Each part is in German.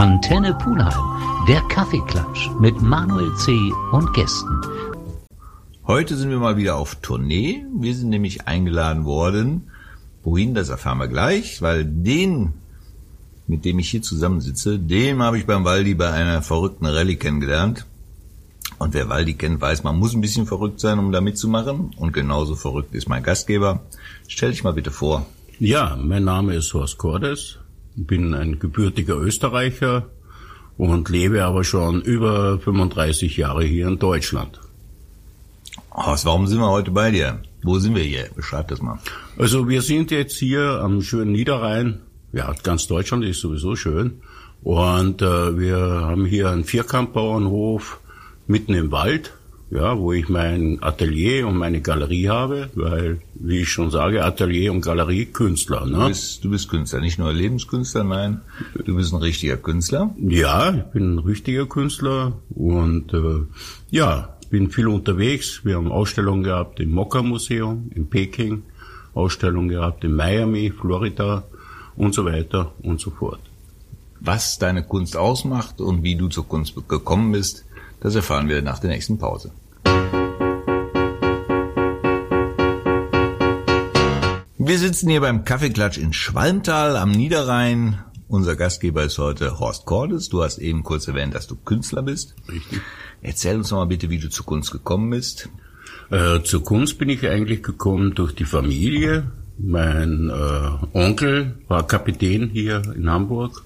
Antenne Pulheim, der Kaffeeklatsch mit Manuel C. und Gästen. Heute sind wir mal wieder auf Tournee. Wir sind nämlich eingeladen worden. Wohin, das erfahren wir gleich, weil den, mit dem ich hier zusammensitze, den habe ich beim Waldi bei einer verrückten Rallye kennengelernt. Und wer Waldi kennt, weiß, man muss ein bisschen verrückt sein, um da mitzumachen. Und genauso verrückt ist mein Gastgeber. Stell dich mal bitte vor. Ja, mein Name ist Horst Cordes, bin ein gebürtiger Österreicher und lebe aber schon über 35 Jahre hier in Deutschland. Horst, warum sind wir heute bei dir? Wo sind wir hier? Beschreib das mal. Also wir sind jetzt hier am schönen Niederrhein. Ja, ganz Deutschland ist sowieso schön. Und äh, wir haben hier einen Vierkampfbauernhof mitten im Wald ja, wo ich mein Atelier und meine Galerie habe, weil, wie ich schon sage, Atelier und Galerie Künstler. Ne? Du, bist, du bist Künstler, nicht nur Lebenskünstler, nein, du bist ein richtiger Künstler. Ja, ich bin ein richtiger Künstler und äh, ja, bin viel unterwegs. Wir haben Ausstellungen gehabt im Mokka Museum in Peking, Ausstellungen gehabt in Miami, Florida und so weiter und so fort. Was deine Kunst ausmacht und wie du zur Kunst gekommen bist, das erfahren wir nach der nächsten Pause. Wir sitzen hier beim Kaffeeklatsch in Schwalmtal am Niederrhein. Unser Gastgeber ist heute Horst Cordes. Du hast eben kurz erwähnt, dass du Künstler bist. Richtig. Erzähl uns noch mal bitte, wie du zur Kunst gekommen bist. Äh, zur Kunst bin ich eigentlich gekommen durch die Familie. Mein äh, Onkel war Kapitän hier in Hamburg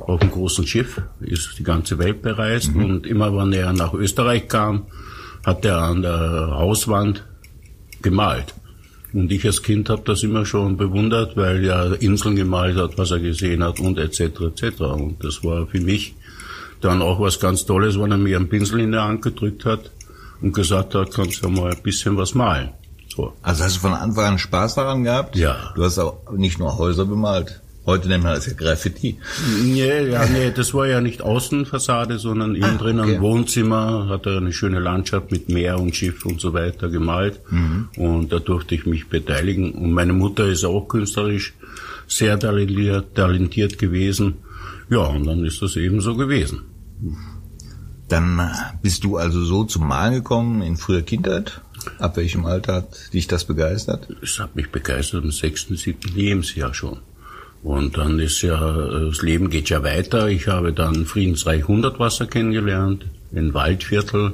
auf einem großen Schiff, ist die ganze Welt bereist mhm. und immer wenn er nach Österreich kam, hat er an der Hauswand gemalt. Und ich als Kind habe das immer schon bewundert, weil er Inseln gemalt hat, was er gesehen hat und etc. etc. Und das war für mich dann auch was ganz Tolles, wenn er mir einen Pinsel in der Hand gedrückt hat und gesagt hat, kannst du mal ein bisschen was malen. So. Also hast du von Anfang an Spaß daran gehabt? Ja. Du hast auch nicht nur Häuser bemalt. Heute nennt man das ja Graffiti. Nee, ja, nee, das war ja nicht Außenfassade, sondern innen ah, drin okay. am Wohnzimmer hat er eine schöne Landschaft mit Meer und Schiff und so weiter gemalt. Mhm. Und da durfte ich mich beteiligen. Und meine Mutter ist auch künstlerisch sehr talentiert, talentiert gewesen. Ja, und dann ist das eben so gewesen. Dann bist du also so zum Malen gekommen in früher Kindheit? Ab welchem Alter hat dich das begeistert? Es hat mich begeistert im sechsten, siebten Lebensjahr schon. Und dann ist ja, das Leben geht ja weiter. Ich habe dann Friedensreich Hundertwasser kennengelernt, in Waldviertel.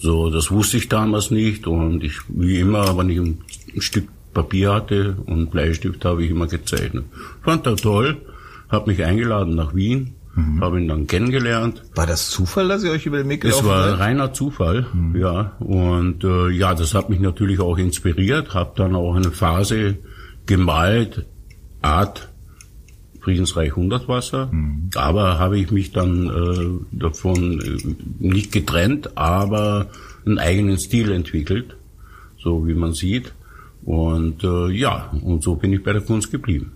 So, das wusste ich damals nicht. Und ich, wie immer, wenn ich ein, Stück Papier hatte und Bleistift, habe ich immer gezeichnet. Fand er toll, habe mich eingeladen nach Wien, mhm. habe ihn dann kennengelernt. War das Zufall, dass ihr euch über den Weg gelaufen Es war seid? reiner Zufall, mhm. ja. Und äh, ja, das hat mich natürlich auch inspiriert. Habe dann auch eine Phase gemalt, Art Friedensreich Hundertwasser. Mhm. Aber habe ich mich dann äh, davon äh, nicht getrennt, aber einen eigenen Stil entwickelt, so wie man sieht. Und äh, ja, und so bin ich bei der Kunst geblieben.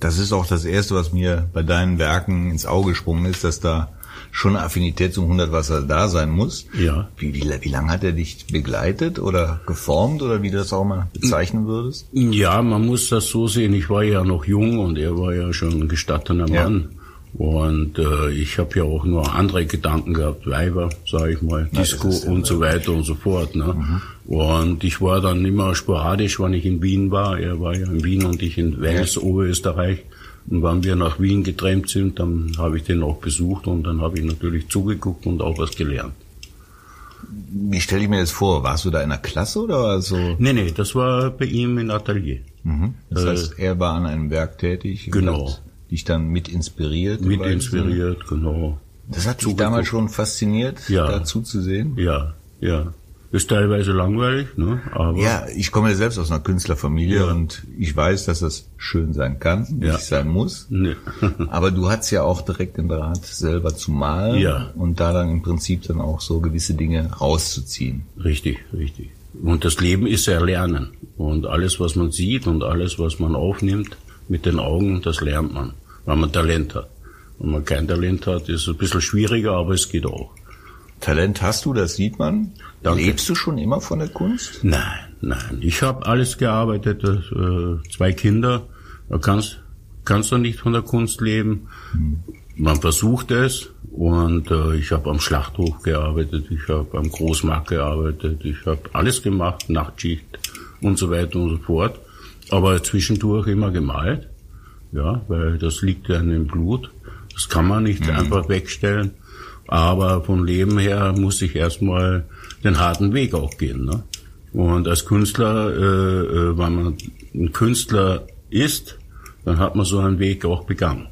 Das ist auch das Erste, was mir bei deinen Werken ins Auge gesprungen ist, dass da schon eine Affinität zum Hundertwasser da sein muss. Ja. Wie, wie, wie lange hat er dich begleitet oder geformt oder wie du das auch mal bezeichnen würdest? Ja, man muss das so sehen. Ich war ja noch jung und er war ja schon ein gestattener Mann. Ja. Und äh, ich habe ja auch nur andere Gedanken gehabt, Weiber, sage ich mal, Disco ja, und so weiter und so fort. Ne? Mhm. Und ich war dann immer sporadisch, wenn ich in Wien war. Er war ja in Wien und ich in Wels, ja. Oberösterreich. Und wenn wir nach Wien getrennt sind, dann habe ich den auch besucht und dann habe ich natürlich zugeguckt und auch was gelernt. Wie stelle ich mir das vor? Warst du da in der Klasse oder so? Nee, nee, das war bei ihm im Atelier. Mhm. Das äh, heißt, er war an einem Werk tätig. Genau. Hat dich dann mit inspiriert? Mit inspiriert, genau. Das hat dich damals schon fasziniert, ja. dazu zu sehen? Ja, ja. Ist teilweise langweilig, ne? Aber ja, ich komme ja selbst aus einer Künstlerfamilie ja. und ich weiß, dass das schön sein kann, nicht ja. sein muss. Nee. Aber du hast ja auch direkt den Draht, selber zu malen ja. und da dann im Prinzip dann auch so gewisse Dinge rauszuziehen. Richtig, richtig. Und das Leben ist ja Lernen. Und alles, was man sieht und alles, was man aufnimmt mit den Augen, das lernt man, wenn man Talent hat. Wenn man kein Talent hat, ist es ein bisschen schwieriger, aber es geht auch. Talent hast du, das sieht man. Danke. Lebst du schon immer von der Kunst? Nein, nein. Ich habe alles gearbeitet, äh, zwei Kinder. Da kannst, kannst du nicht von der Kunst leben. Hm. man versucht es und äh, ich habe am Schlachthof gearbeitet, ich habe am Großmarkt gearbeitet, ich habe alles gemacht, Nachtschicht und so weiter und so fort. Aber zwischendurch immer gemalt, ja, weil das liegt ja in dem Blut. Das kann man nicht mhm. einfach wegstellen. Aber von Leben her muss ich erstmal den harten Weg auch gehen. Ne? Und als Künstler, äh, äh, wenn man ein Künstler ist, dann hat man so einen Weg auch begangen.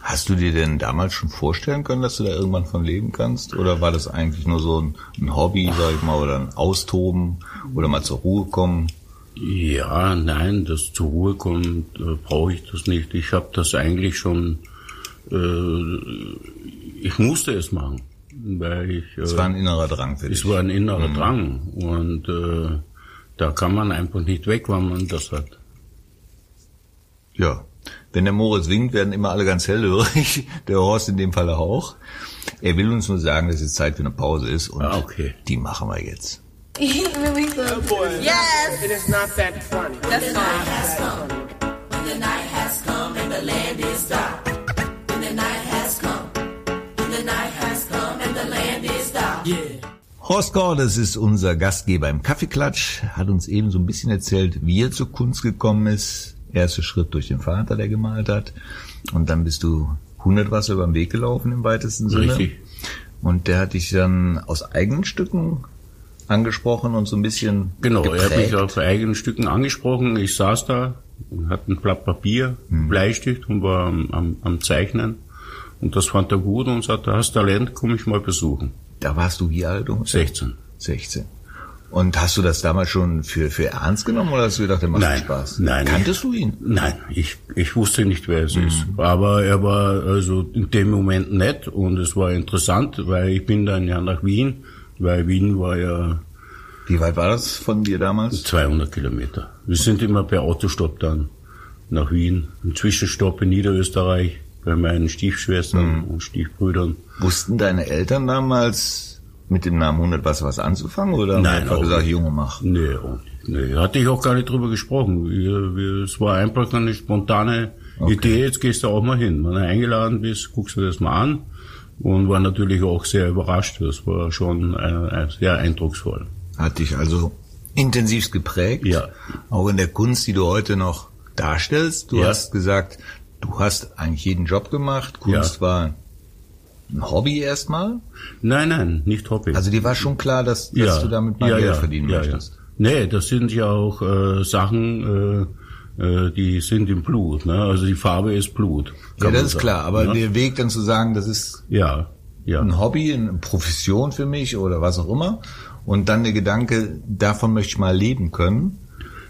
Hast du dir denn damals schon vorstellen können, dass du da irgendwann von leben kannst? Oder war das eigentlich nur so ein, ein Hobby, sag ich mal, oder ein Austoben oder mal zur Ruhe kommen? Ja, nein, das zur Ruhe kommen äh, brauche ich das nicht. Ich habe das eigentlich schon, äh, ich musste es machen, weil ich. Äh, es war ein innerer Drang für dich. Es war ein innerer mhm. Drang und äh, da kann man einfach nicht weg, wenn man das hat. Ja, wenn der Moritz winkt, werden immer alle ganz hellhörig. Der Horst in dem Fall auch. Er will uns nur sagen, dass jetzt Zeit für eine Pause ist und ah, okay. die machen wir jetzt. really good. Boy. Yes. It is not that funny. That's the night has come. When the night has come and the land is dark. Horst Gordes ist unser Gastgeber im Kaffeeklatsch, hat uns eben so ein bisschen erzählt, wie er zur Kunst gekommen ist. Erster Schritt durch den Vater, der gemalt hat. Und dann bist du 100 Wasser über den Weg gelaufen im weitesten Sinne. Richtig. Und der hat dich dann aus eigenen Stücken angesprochen und so ein bisschen Genau, geprägt. er hat mich auf eigenen Stücken angesprochen. Ich saß da und hatte ein Blatt Papier, hm. Bleistift und war am, am, am, Zeichnen. Und das fand er gut und sagte, hast Talent, komm ich mal besuchen. Da warst du wie alt? Ungefähr? 16. 16. Und hast du das damals schon für, für ernst genommen oder hast du gedacht, der macht nein, Spaß? Nein. Kanntest du ihn? Nein, ich, ich wusste nicht, wer es mhm. ist. Aber er war also in dem Moment nett und es war interessant, weil ich bin dann ja nach Wien weil Wien war ja... Wie weit war das von dir damals? 200 Kilometer. Wir sind immer per Autostopp dann nach Wien. Ein Zwischenstopp in Niederösterreich bei meinen Stiefschwestern mhm. und Stiefbrüdern. Wussten deine Eltern damals mit dem Namen 100 was was anzufangen oder Nein, einfach gesagt, Junge, mach? Nee, nee, hatte ich auch gar nicht drüber gesprochen. Es war einfach eine spontane okay. Idee, jetzt gehst du auch mal hin. Wenn du eingeladen bist, guckst du das mal an und war natürlich auch sehr überrascht. Das war schon äh, sehr eindrucksvoll. Hat dich also intensiv geprägt. Ja. Auch in der Kunst, die du heute noch darstellst. Du ja. hast gesagt, du hast eigentlich jeden Job gemacht. Kunst ja. war ein Hobby erstmal? Nein, nein, nicht Hobby. Also dir war schon klar, dass, dass ja. du damit mal Geld verdienen möchtest. Nee, das sind ja auch äh, Sachen, äh, äh, die sind im Blut. Ne? Also die Farbe ist Blut. Ja, das ist sagen, klar. Aber ne? der Weg dann zu sagen, das ist ja, ja. ein Hobby, eine Profession für mich oder was auch immer. Und dann der Gedanke, davon möchte ich mal leben können.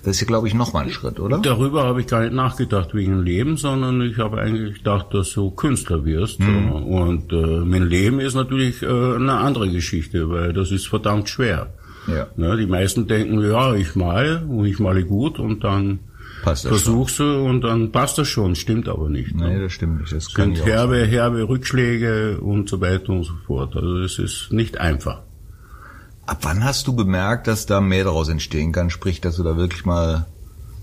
Das ist ja, glaube ich, nochmal ein Schritt, oder? Darüber habe ich gar nicht nachgedacht wegen Leben, sondern ich habe eigentlich gedacht, dass du Künstler wirst. Mhm. Und äh, mein Leben ist natürlich äh, eine andere Geschichte, weil das ist verdammt schwer. Ja. Ne, die meisten denken, ja, ich male und ich male gut und dann passt das versuchst schon. du und dann passt das schon, stimmt aber nicht. Ne? Nee, das stimmt nicht. Das sind herbe, herbe Rückschläge und so weiter und so fort. Also es ist nicht einfach. Ab wann hast du bemerkt, dass da mehr daraus entstehen kann, sprich, dass du da wirklich mal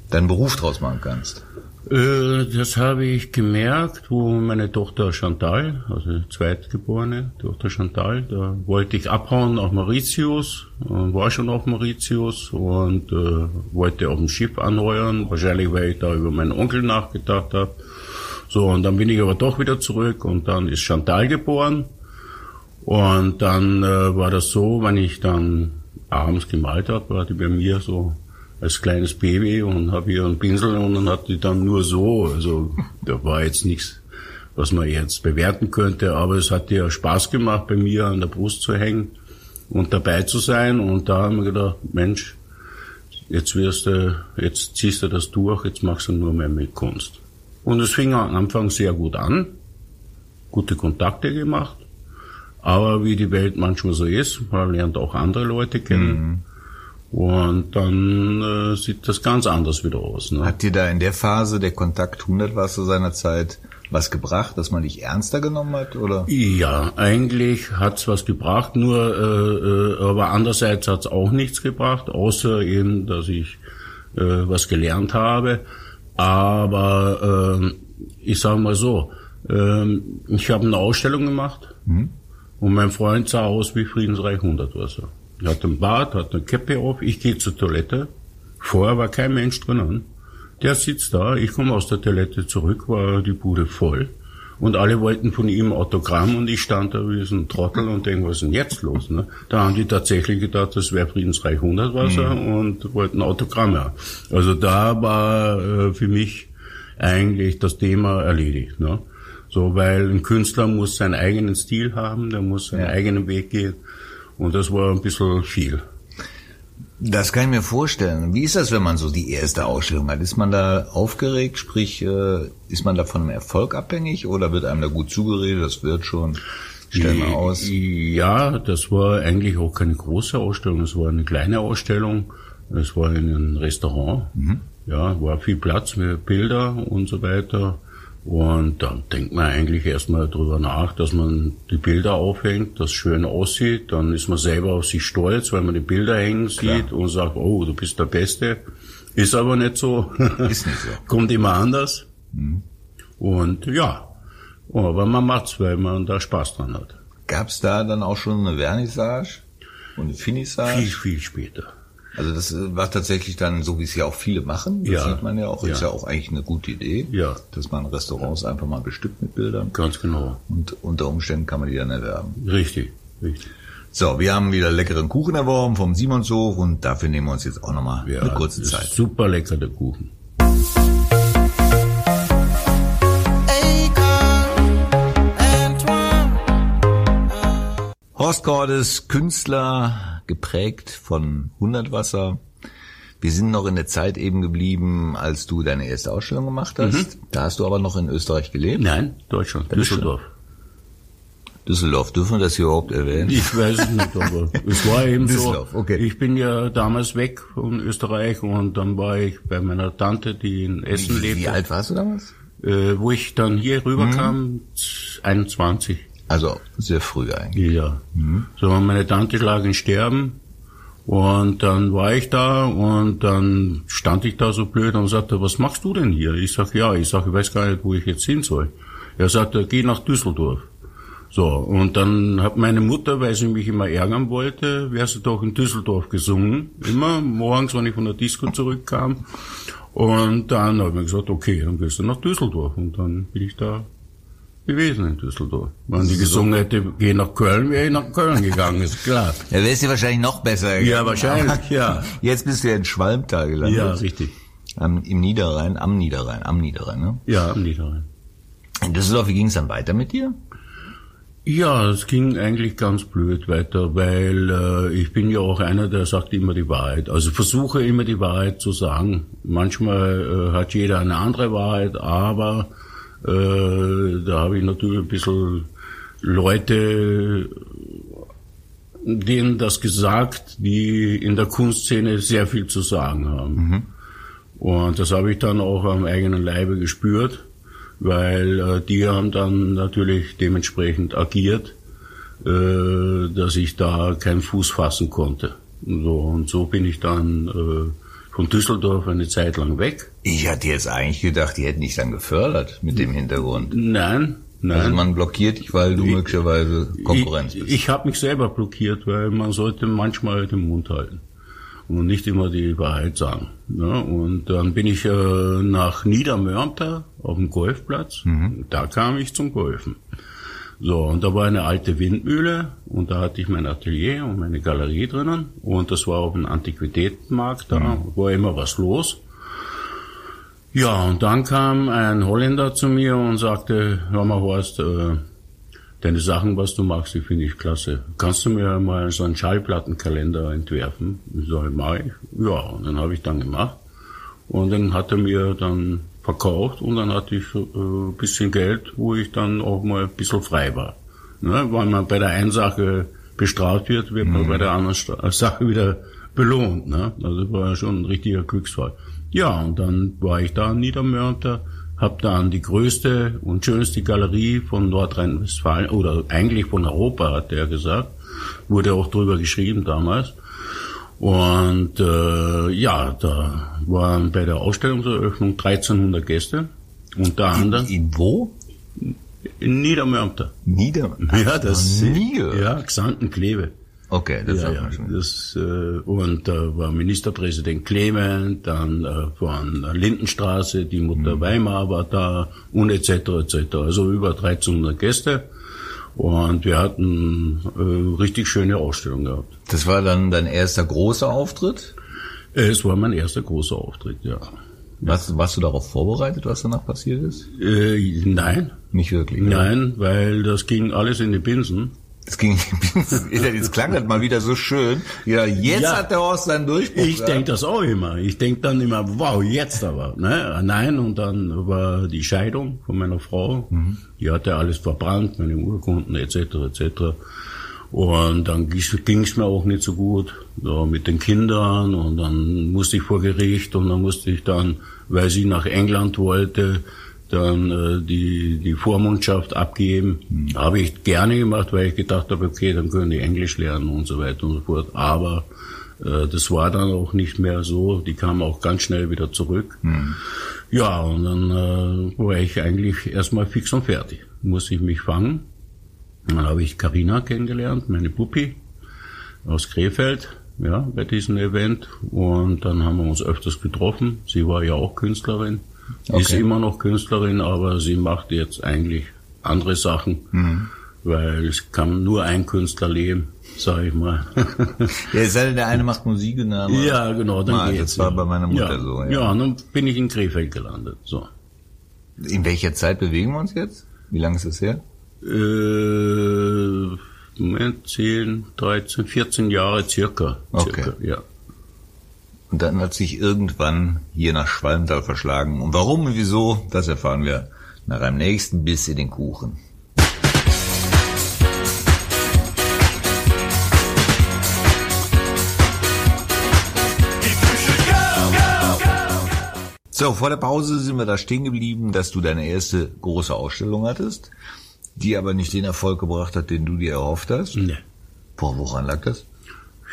deinen Beruf draus machen kannst? Äh, das habe ich gemerkt, wo meine Tochter Chantal, also zweitgeborene Tochter Chantal, da wollte ich abhauen nach Mauritius, war schon auf Mauritius und äh, wollte auf dem Schiff anheuern, wahrscheinlich weil ich da über meinen Onkel nachgedacht habe. So, und dann bin ich aber doch wieder zurück und dann ist Chantal geboren. Und dann äh, war das so, wenn ich dann abends gemalt habe, war die bei mir so als kleines Baby und habe hier einen Pinsel und dann hat die dann nur so, also da war jetzt nichts, was man jetzt bewerten könnte, aber es hat ihr Spaß gemacht, bei mir an der Brust zu hängen und dabei zu sein und da haben wir gedacht, Mensch, jetzt wirst du, jetzt ziehst du das durch, jetzt machst du nur mehr mit Kunst. Und es fing am Anfang sehr gut an, gute Kontakte gemacht, aber wie die Welt manchmal so ist, man lernt auch andere Leute kennen. Mhm. Und dann äh, sieht das ganz anders wieder aus. Ne? Hat dir da in der Phase der Kontakt 100 was zu seiner Zeit was gebracht, dass man dich ernster genommen hat, oder? Ja, eigentlich hat's was gebracht, nur äh, äh, aber andererseits hat's auch nichts gebracht, außer eben, dass ich äh, was gelernt habe. Aber äh, ich sage mal so, Ähm, ich habe eine Ausstellung gemacht Mhm. Und mein Freund sah aus wie Friedensreich 100 war so. Er hat einen Bart, hat eine Käppe auf, ich gehe zur Toilette. Vorher war kein Mensch drinnen. Der sitzt da, ich komme aus der Toilette zurück, war die Bude voll. Und alle wollten von ihm Autogramm und ich stand da wie so ein Trottel und denke, was ist denn jetzt los? Ne? Da haben die tatsächlich gedacht, das wäre Friedensreich 100 Wasser und wollten Autogramme haben. Also da war äh, für mich eigentlich das Thema erledigt. Ne? So, weil ein Künstler muss seinen eigenen Stil haben, der muss seinen eigenen Weg gehen. Und das war ein bisschen viel. Das kann ich mir vorstellen. Wie ist das, wenn man so die erste Ausstellung hat? Ist man da aufgeregt, sprich, äh, ist man da von einem Erfolg abhängig oder wird einem da gut zugeredet, das wird schon, stell mal aus. Ja, das war eigentlich auch keine große Ausstellung, es war eine kleine Ausstellung. Es war in einem Restaurant. Ja, war viel Platz mit Bilder und so weiter. Und dann denkt man eigentlich erstmal drüber nach, dass man die Bilder aufhängt, das schön aussieht. Dann ist man selber auf sich stolz, weil man die Bilder hängen sieht und sagt, oh, du bist der Beste. Ist aber nicht so. Ist nicht so. Kommt immer anders. Und ja, aber man macht's, weil man da Spaß dran hat. Gab's da dann auch schon eine Vernissage und eine Finissage? Viel, viel später. Also das äh, war tatsächlich dann so, wie es ja auch viele machen. Das Ja. sieht man ja auch. Ist Ja. ja auch eigentlich eine gute Idee, Ja. dass man Restaurants einfach mal bestückt mit Bildern. Ganz genau. Und unter Umständen kann man die dann erwerben. Richtig, richtig. So, wir haben wieder leckeren Kuchen erworben vom Simonshof und dafür nehmen wir uns jetzt auch nochmal Ja, eine kurze ist Zeit. Super lecker, der Kuchen. Horst Cordes, Künstler, geprägt von Hundertwasser. Wir sind noch in der Zeit eben geblieben, als du deine erste Ausstellung gemacht hast. Da hast du aber noch in Österreich gelebt. Nein, Deutschland, Düsseldorf. Düsseldorf, dürfen wir das hier überhaupt erwähnen? Ich weiß es nicht, aber es war eben so. Düsseldorf, okay. Ich bin ja damals weg von Österreich und dann war ich bei meiner Tante, die in Essen Wie, lebte, wie alt warst du damals? äh, wo ich dann hier rüberkam, Mhm. 21. Also sehr früh eigentlich. Ja. So, meine Tante lag in Sterben und dann war ich da und dann stand ich da so blöd und sagte, was machst du denn hier? Ich sag, ja, ich sag, ich weiß gar nicht, wo ich jetzt hin soll. Er sagte, geh nach Düsseldorf. So, und dann hat meine Mutter, weil sie mich immer ärgern wollte, wäre sie doch in Düsseldorf gesungen. Immer morgens, wenn ich von der Disco zurückkam. Und dann habe ich mir gesagt, okay, dann gehst du nach Düsseldorf. Und dann bin ich da gewesen in Düsseldorf. Wenn die gesungen hätte, geh nach Köln, wäre ich nach Köln gegangen, ist klar. Ja, wärst du wahrscheinlich noch besser. Ja, wahrscheinlich, ja. Jetzt bist du ja in Schwalmtal gelandet. Ja, richtig. Am, Im Niederrhein, am Niederrhein, am Niederrhein, ne? Ja, am Niederrhein. In Düsseldorf, wie ging es dann weiter mit dir? Ja, es ging eigentlich ganz blöd weiter, weil äh, ich bin ja auch einer, der sagt immer die Wahrheit. Also versuche immer die Wahrheit zu sagen. Manchmal äh, hat jeder eine andere Wahrheit, aber da habe ich natürlich ein bisschen Leute, denen das gesagt, die in der Kunstszene sehr viel zu sagen haben. Und das habe ich dann auch am eigenen Leibe gespürt, weil äh, die haben dann natürlich dementsprechend agiert, äh, dass ich da keinen Fuß fassen konnte. So, und so bin ich dann äh, von Düsseldorf eine Zeit lang weg. Ich hatte jetzt eigentlich gedacht, die hätten dich dann gefördert mit dem Hintergrund. Nein, nein. Also man blockiert dich, weil du möglicherweise Konkurrenz ich, bist. Ich habe mich selber blockiert, weil man sollte manchmal den Mund halten und nicht immer die Wahrheit sagen. Ne? Und dann bin ich äh, nach Niedermörnter auf dem Golfplatz. Da kam ich zum Golfen. So, und da war eine alte Windmühle und da hatte ich mein Atelier und meine Galerie drinnen und das war auf dem Antiquitätenmarkt, da war immer was los. Ja, und dann kam ein Holländer zu mir und sagte, hör mal Horst, äh, deine Sachen, was du machst, die finde ich klasse. Kannst du mir mal so einen Schallplattenkalender entwerfen? Ich sage, mach ich. Ja, und dann habe ich dann gemacht. Und dann hat er mir dann verkauft und dann hatte ich so, äh, ein bisschen Geld, wo ich dann auch mal ein bisschen frei war. Ne? Weil man bei der einen Sache bestraft wird, wird man bei der anderen Stra- Sache wieder belohnt. Ne? Also das war schon ein richtiger Glücksfall. Ja, und dann war ich da in Niedermörnter, habe dann die größte und schönste Galerie von Nordrhein-Westfalen, oder eigentlich von Europa, hat er gesagt. Wurde auch drüber geschrieben damals. Und äh, ja, da waren bei der Ausstellungseröffnung 1300 Gäste. Unter anderem In wo? In Niedermörmter. Nieder. Ja, das Noch nie gehört. Ja, Xantenkleve. Okay, das Ja, ja, schon. das, äh, und da war Ministerpräsident Clement, dann äh, von der Lindenstraße, die Mutter Mhm. Weimar war da und etc. etc. Also über 1300 Gäste und wir hatten äh, richtig schöne Ausstellung gehabt. Das war dann dein erster großer Auftritt. Äh, Es war mein erster großer Auftritt, ja. Was, warst du darauf vorbereitet, was danach passiert ist? Äh, nein, Nicht wirklich. ne? nein, weil das ging alles in die Binsen. Es ging, jetzt klang das mal wieder so schön. Ja, jetzt Ja. hat der Horst seinen Durchbruch. Ich ja. denk das auch immer. Ich denk dann immer, wow, jetzt aber. Ne? Nein, und dann war die Scheidung von meiner Frau. Die hatte alles verbrannt, meine Urkunden etc. etc. Und dann ging es mir auch nicht so gut so mit den Kindern und dann musste ich vor Gericht und dann musste ich dann, weil sie nach England wollte, dann äh, die, die Vormundschaft abgeben. Habe ich gerne gemacht, weil ich gedacht habe, okay, dann können die Englisch lernen und so weiter und so fort. Aber äh, das war dann auch nicht mehr so. Die kamen auch ganz schnell wieder zurück. Ja, und dann äh, war ich eigentlich erstmal fix und fertig. Musste ich mich fangen. Dann habe ich Karina kennengelernt, meine Puppi aus Krefeld, ja, bei diesem Event. Und dann haben wir uns öfters getroffen. Sie war ja auch Künstlerin, ist Okay. immer noch Künstlerin, aber sie macht jetzt eigentlich andere Sachen, Mhm. weil es kann nur ein Künstler leben, sage ich mal. Ja, es sei der eine macht Musik und der andere. ja, genau, dann Ah, geht's. das war bei meiner Mutter ja. so, ja. Ja, und dann bin ich in Krefeld gelandet. So. In welcher Zeit bewegen wir uns jetzt? Wie lange ist das her? Äh, Moment, 10, 13, 14 Jahre circa. Okay. circa ja. Und dann hat sich irgendwann hier nach Schwalmtal verschlagen. Und warum und wieso, das erfahren wir nach einem nächsten Biss in den Kuchen. So, vor der Pause sind wir da stehen geblieben, dass du deine erste große Ausstellung hattest, die aber nicht den Erfolg gebracht hat, den du dir erhofft hast. Ne. Boah, woran lag das?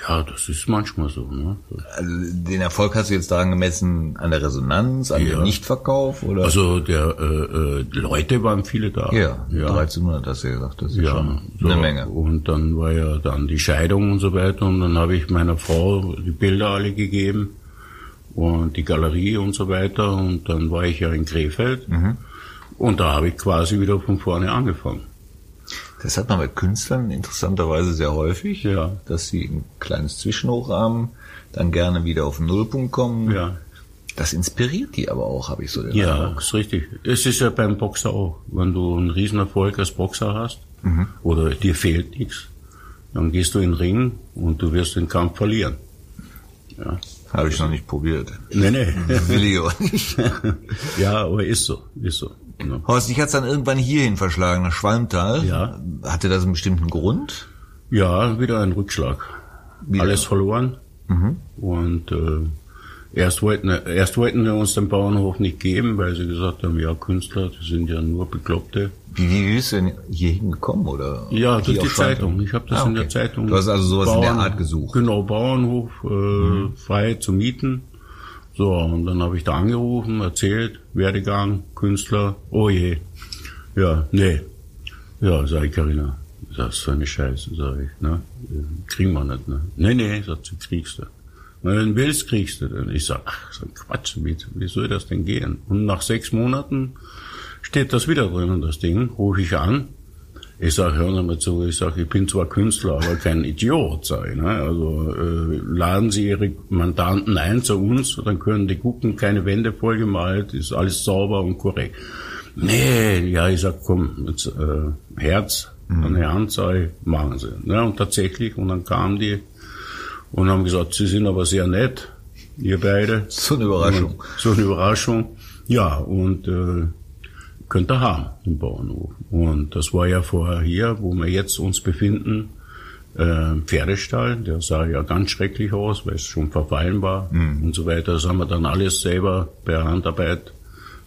Ja, das ist manchmal so. Ne? Also den Erfolg hast du jetzt daran gemessen, an der Resonanz, an Ja. dem Nichtverkauf oder? Also der äh, äh, Leute waren viele da. ja, ja. 1300 hast du ja gesagt, das ist Ja, schon so. eine Menge. Und dann war ja dann die Scheidung und so weiter und dann habe ich meiner Frau die Bilder alle gegeben und die Galerie und so weiter und dann war ich ja in Krefeld Mhm. und da habe ich quasi wieder von vorne angefangen. Das hat man bei Künstlern interessanterweise sehr häufig, Ja. dass sie ein kleines Zwischenhoch haben, dann gerne wieder auf den Nullpunkt kommen. Ja. Das inspiriert die aber auch, habe ich so den Ja, Eindruck. ist richtig. Es ist ja beim Boxer auch. Wenn du einen Riesenerfolg als Boxer hast Mhm. oder dir fehlt nichts, dann gehst du in den Ring und du wirst den Kampf verlieren. Ja. Habe ich noch nicht probiert. Nee, nee. Will ich auch nicht. ja, aber ist so, ist so. Ja. Horst, ich hat's dann irgendwann hierhin verschlagen, nach Schwalmtal. Ja. Hatte das einen bestimmten Grund? Ja, wieder ein Rückschlag. Wieder? Alles verloren. Und äh, erst, wollten, erst wollten wir uns den Bauernhof nicht geben, weil sie gesagt haben, ja, Künstler, das sind ja nur Bekloppte. Wie, wie bist du denn hierhin gekommen? Oder Ja, hier durch die? Zeitung. Ich habe das Ah, in der okay. Zeitung. Du hast also sowas in der Art gesucht. Mhm. Genau, Bauernhof äh, frei zu mieten. So, und dann habe ich da angerufen, erzählt, Werdegang, Künstler, oh je. Ja, nee. Ja, sag ich, Carina, das ist so eine Scheiße, sag ich, ne? Kriegen wir nicht, ne? Nee, nee, sagt sie, kriegst du. Wenn du willst, kriegst du den. Ich sag, ach, so ein Quatsch, wie, wie soll das denn gehen? Und nach sechs Monaten steht das wieder drin, das Ding, rufe ich an. Ich sag, hör mal zu, ich sag, ich bin zwar Künstler, aber kein Idiot, sag ich, ne? Also äh, laden Sie Ihre Mandanten ein zu uns, dann können die gucken, keine Wände vollgemalt, ist alles sauber und korrekt. Nee, ja, ich sag, komm, jetzt, äh, Herz an die Hand, sag ich, machen Sie. Ne? Und tatsächlich, und dann kamen die und haben gesagt, Sie sind aber sehr nett, ihr beide. So eine Überraschung. Und so eine Überraschung. Ja, und äh, könnt ihr haben, den Bauernhof. Und das war ja vorher hier, wo wir jetzt uns befinden, äh, Pferdestall. Der sah ja ganz schrecklich aus, weil es schon verfallen war und so weiter. Das haben wir dann alles selber per Handarbeit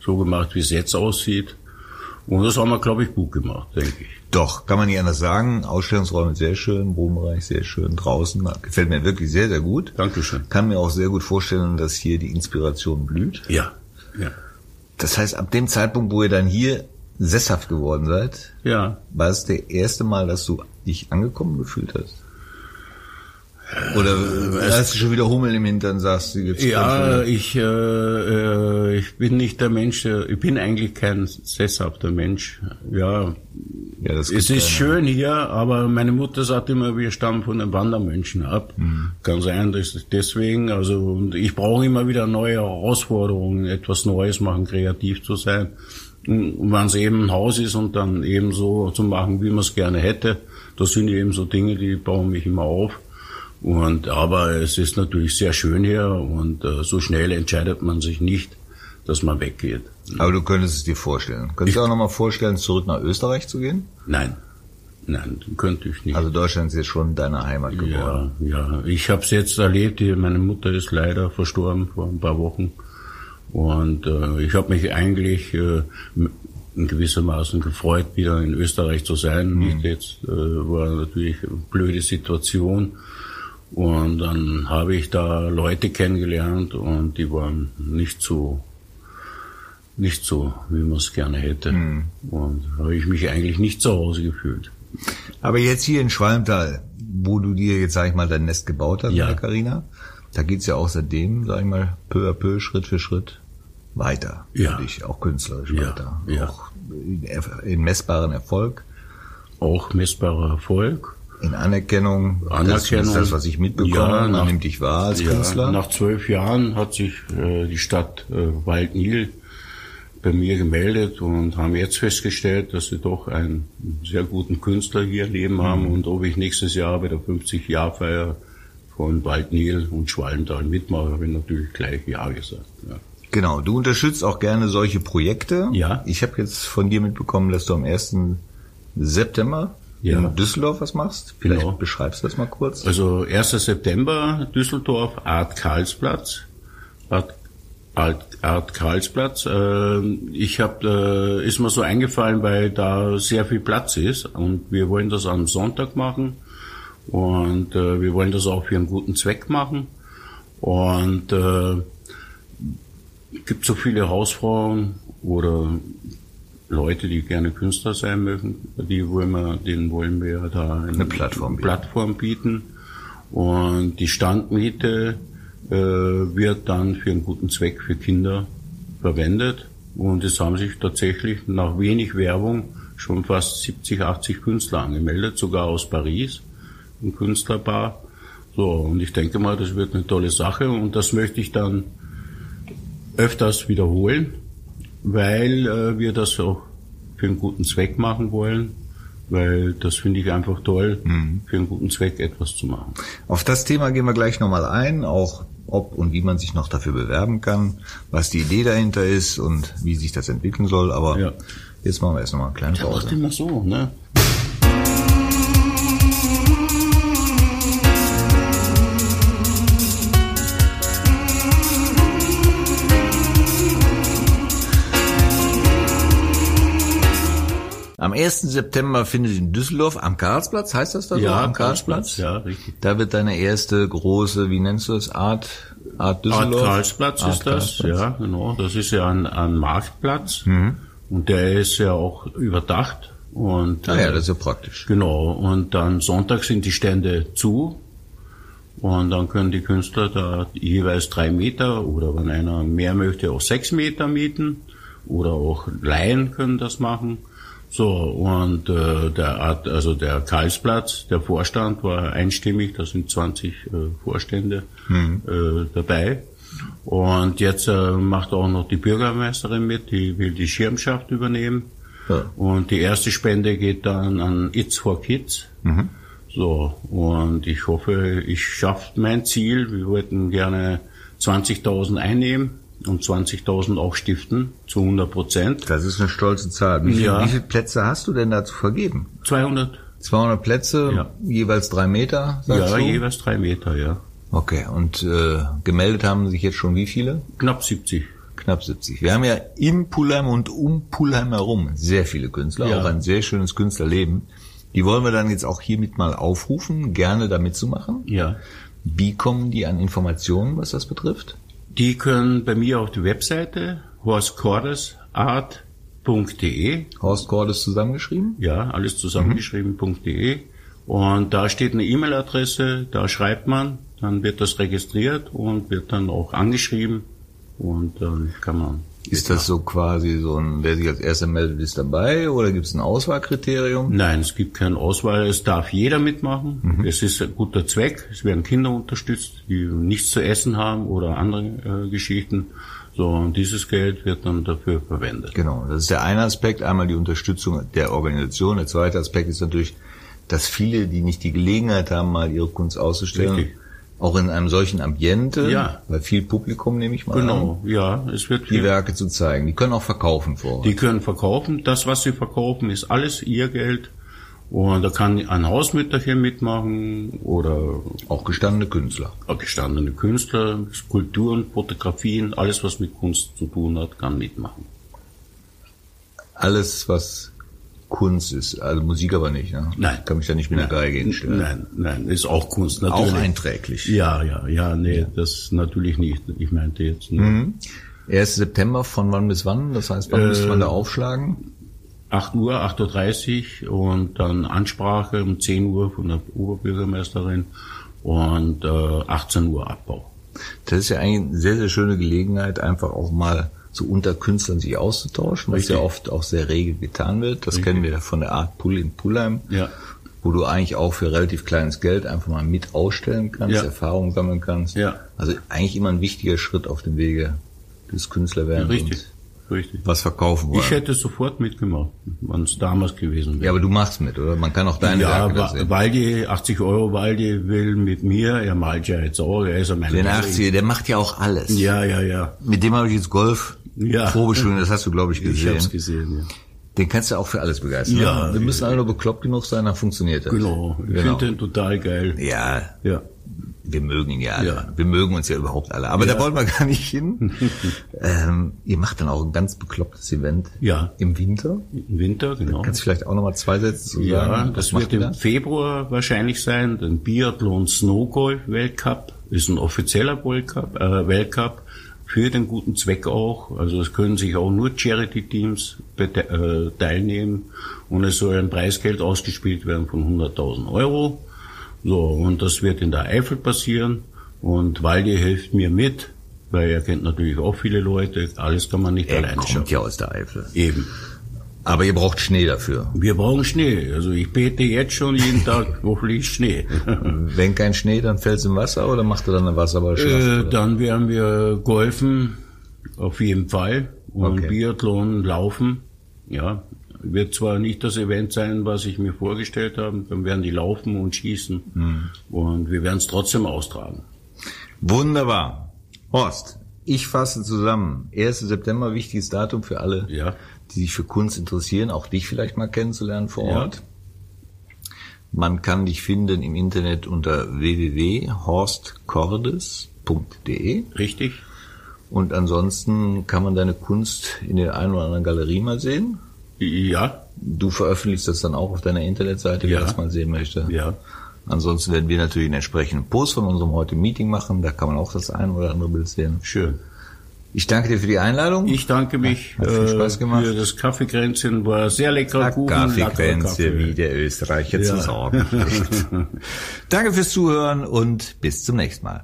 so gemacht, wie es jetzt aussieht. Und das haben wir, glaube ich, gut gemacht, denke ich. Doch, kann man nicht anders sagen. Ausstellungsräume sehr schön, Wohnbereich sehr schön, draußen. Gefällt mir wirklich sehr, sehr gut. Dankeschön. Kann mir auch sehr gut vorstellen, dass hier die Inspiration blüht. Ja, ja. Das heißt, ab dem Zeitpunkt, wo ihr dann hier sesshaft geworden seid, Ja. war es der erste Mal, dass du dich angekommen gefühlt hast? Oder hast du schon wieder Hummel im Hintern, sagst du jetzt? Ja, ich, äh, äh, ich bin nicht der Mensch, äh, ich bin eigentlich kein sesshafter Mensch. Ja, ja das es ist schön hier, aber meine Mutter sagt immer, wir stammen von den Wandermönchen ab. Mhm. Kann sein, dass deswegen, also und ich brauche immer wieder neue Herausforderungen, etwas Neues machen, kreativ zu sein. Und wenn es eben ein Haus ist und dann eben so zu machen, wie man es gerne hätte, das sind eben so Dinge, die bauen mich immer auf. Und aber es ist natürlich sehr schön hier und äh, so schnell entscheidet man sich nicht, dass man weggeht. Aber du könntest es dir vorstellen. Könntest du dir auch nochmal vorstellen, zurück nach Österreich zu gehen? Nein, nein, könnte ich nicht. Also Deutschland ist jetzt schon deine Heimat geworden. ja, ja, ich habe es jetzt erlebt. Meine Mutter ist leider verstorben vor ein paar Wochen und äh, ich habe mich eigentlich äh, in gewissermaßen gefreut, wieder in Österreich zu sein. Nicht jetzt äh, war natürlich eine blöde Situation. Und dann habe ich da Leute kennengelernt und die waren nicht so, nicht so, wie man es gerne hätte. Und da habe ich mich eigentlich nicht zu Hause gefühlt. Aber jetzt hier in Schwalmtal, wo du dir jetzt, sag ich mal, dein Nest gebaut hast, Ja. Carina, da geht's ja auch seitdem, sag ich mal, peu à peu, Schritt für Schritt weiter. Ja. Für dich, auch künstlerisch Ja, weiter. ja. Auch in, in messbaren Erfolg, Auch messbarer Erfolg. In Anerkennung. Das Anerkennung. ist das, was ich mitbekomme. Ja, Man nach- nimmt dich wahr als Ja, Künstler. nach zwölf Jahren hat sich äh, die Stadt äh, Waldnil bei mir gemeldet und haben jetzt festgestellt, dass sie doch einen sehr guten Künstler hier leben haben Mhm. und ob ich nächstes Jahr bei der 50-Jahr-Feier von Waldnil und Schwalmtal mitmache, habe ich natürlich gleich Ja gesagt. Ja. Genau, du unterstützt auch gerne solche Projekte. Ja. Ich habe jetzt von dir mitbekommen, dass du am 1. September Ja. in Düsseldorf was machst. Vielleicht Genau. beschreibst du das mal kurz. Also 1. September Düsseldorf, Art Karlsplatz. Art, Art, Art Karlsplatz. Äh, ich habe, äh, ist mir so eingefallen, weil da sehr viel Platz ist und wir wollen das am Sonntag machen und äh, wir wollen das auch für einen guten Zweck machen und äh, gibt so viele Hausfrauen oder Leute, die gerne Künstler sein möchten, die wollen wir, denen wollen wir da eine, Plattform bieten. Plattform bieten. Und die Standmiete äh, wird dann für einen guten Zweck für Kinder verwendet. Und es haben sich tatsächlich nach wenig Werbung schon fast 70, 80 Künstler angemeldet, sogar aus Paris, ein Künstlerpaar. So, und ich denke mal, das wird eine tolle Sache und das möchte ich dann öfters wiederholen, weil äh, wir das auch für einen guten Zweck machen wollen, weil das finde ich einfach toll, für einen guten Zweck etwas zu machen. Auf das Thema gehen wir gleich nochmal ein, auch ob und wie man sich noch dafür bewerben kann, was die Idee dahinter ist und wie sich das entwickeln soll. Aber Ja. jetzt machen wir erst nochmal eine kleine Ja, macht Pause. immer so, ne? Am 1. September findet in Düsseldorf am Karlsplatz, heißt das da so? Ja, am Karlsplatz? Ja, richtig. Da wird deine erste große, wie nennst du das, Art, Art Art Düsseldorf? Karlsplatz Art ist das, Karlsplatz. ja, genau. Das ist ja ein, ein Marktplatz Mhm. und der ist ja auch überdacht und Ah ja, äh, das ist ja praktisch. Genau, und dann Sonntag sind die Stände zu und dann können die Künstler da jeweils drei Meter oder wenn einer mehr möchte, auch sechs Meter mieten oder auch Laien können das machen. So, und äh, der Art, also der Karlsplatz, der Vorstand war einstimmig, da sind 20 äh, Vorstände äh, dabei. Und jetzt äh, macht auch noch die Bürgermeisterin mit, die will die Schirmschaft übernehmen. Ja. Und die erste Spende geht dann an It's for Kids. So, und ich hoffe, ich schaffe mein Ziel. Wir wollten gerne 20.000 einnehmen und 20.000 auch stiften, zu 100 Prozent. Das ist eine stolze Zahl. Wie, viel, Ja. wie viele Plätze hast du denn dazu vergeben? 200, 200 Plätze, Ja. jeweils drei Meter, ja, du? jeweils drei Meter, ja. Okay, und äh, gemeldet haben sich jetzt schon wie viele? Knapp 70. Knapp 70. Wir haben ja in Pulheim und um Pulheim herum sehr viele Künstler, Ja. auch ein sehr schönes Künstlerleben. Die wollen wir dann jetzt auch hiermit mal aufrufen, gerne da mitzumachen. Ja. Wie kommen die an Informationen, was das betrifft? Die können bei mir auf die Webseite horstkordes.de. Horst Cordes zusammengeschrieben? Ja, alles zusammengeschrieben.de. Und da steht eine E-Mail-Adresse, da schreibt man, dann wird das registriert und wird dann auch angeschrieben und dann kann man. Ist das so quasi so ein, wer sich als erster meldet, ist dabei oder gibt es ein Auswahlkriterium? Nein, es gibt keine Auswahl, es darf jeder mitmachen. Es ist ein guter Zweck, es werden Kinder unterstützt, die nichts zu essen haben oder andere äh, Geschichten. So, und dieses Geld wird dann dafür verwendet. Genau, das ist der eine Aspekt, einmal die Unterstützung der Organisation. Der zweite Aspekt ist natürlich, dass viele, die nicht die Gelegenheit haben, mal ihre Kunst auszustellen, Richtig. Auch in einem solchen Ambiente, Ja. bei viel Publikum nehme ich mal Genau, ja, es wird an, die Werke zu zeigen. Die können auch verkaufen vor Ort. Die können verkaufen. Das, was sie verkaufen, ist alles ihr Geld. Und da kann ein Hausmütterchen mitmachen oder auch gestandene Künstler. auch gestandene Künstler, Skulpturen, Fotografien, alles, was mit Kunst zu tun hat, kann mitmachen. Alles, was Kunst ist, also Musik aber nicht. Ne? Nein. Kann mich da nicht mit einer Geige hinstellen. Nein, nein, ist auch Kunst natürlich. Auch einträglich. Ja, ja, ja, nee, das natürlich nicht. Ich meinte jetzt nur Mhm. 1. September, von wann bis wann? Das heißt, wann müsste man da aufschlagen? 8 Uhr, 8.30 Uhr und dann Ansprache um 10 Uhr von der Oberbürgermeisterin und äh, 18 Uhr Abbau. Das ist ja eigentlich eine sehr, sehr schöne Gelegenheit, einfach auch mal so unter Künstlern sich auszutauschen, was Richtig. ja oft auch sehr rege getan wird. Das kennen wir von der Art Pull in Pullheim, Ja. wo du eigentlich auch für relativ kleines Geld einfach mal mit ausstellen kannst, Ja. Erfahrungen sammeln kannst. Ja. Also eigentlich immer ein wichtiger Schritt auf dem Wege des Künstlerwerdens Richtig, und richtig. was verkaufen wollen. Ich hätte sofort mitgemacht, wenn es damals gewesen ja, wäre. aber du machst mit, oder? Man kann auch deine Ja, Werke sehen. Waldi, 80 Euro, Waldi will mit mir, er malt ja jetzt auch, er ist ja mein Den Lehrling. 80er, der macht ja auch alles. Ja, ja, ja. Mit dem habe ich jetzt Golf Ja. Probestunden, das hast du, glaube ich, Ich gesehen. hab's gesehen, ja. Den kannst du auch für alles begeistern. Ja. Wir müssen alle nur bekloppt genug sein, dann funktioniert das. Genau, ich Genau. finde den total geil. Ja, Ja. Wir mögen ihn ja alle. Ja. Wir mögen uns ja überhaupt alle. Aber Ja. da wollen wir gar nicht hin. ähm, ihr macht dann auch ein ganz beklopptes Event Ja. im Winter. Im Winter, genau. Kannst du vielleicht auch nochmal zwei Sätze zu Ja, sagen? das Was macht wird im Februar wahrscheinlich sein. Den Biathlon Snowgolf Weltcup ist ein offizieller Weltcup, äh, Weltcup für den guten Zweck auch. Also es können sich auch nur Charity-Teams äh, teilnehmen und es soll ein Preisgeld ausgespielt werden von 100.000 Euro. So, und das wird in der Eifel passieren und Waldi hilft mir mit, weil er kennt natürlich auch viele Leute. Alles kann man nicht Er alleine kommt schaffen. ja aus der Eifel. Eben. Aber ihr braucht Schnee dafür. Wir brauchen Schnee. Also ich bete jetzt schon jeden Tag, hoffentlich Schnee. Wenn kein Schnee, dann fällt's im Wasser oder macht ihr dann eine Wasserball äh, dann werden wir golfen, auf jeden Fall. Und Okay. Biathlon laufen. Ja, wird zwar nicht das Event sein, was ich mir vorgestellt habe. Dann werden die laufen und schießen. Hm. Und wir werden es trotzdem austragen. Wunderbar. Horst, ich fasse zusammen. 1. September, wichtiges Datum für alle, Ja. die sich für Kunst interessieren, auch dich vielleicht mal kennenzulernen vor Ja. Ort. Man kann dich finden im Internet unter www.horstkordes.de Richtig? und ansonsten kann man deine Kunst in der einen oder anderen Galerie mal sehen. Ja. Du veröffentlichst das dann auch auf deiner Internetseite, wer Ja. das mal sehen möchte. Ja. Ansonsten werden wir natürlich einen entsprechenden Post von unserem heute Meeting machen. Da kann man auch das ein oder andere Bild sehen. Schön. Ich danke dir für die Einladung. Ich danke mich Hat viel Spaß gemacht. für das Kaffeekränzchen. War sehr leckerer Kuchen. Kaffeekränzchen, Kaffee. wie der Österreicher zu Ja. sorgen pflegt. Danke fürs Zuhören und bis zum nächsten Mal.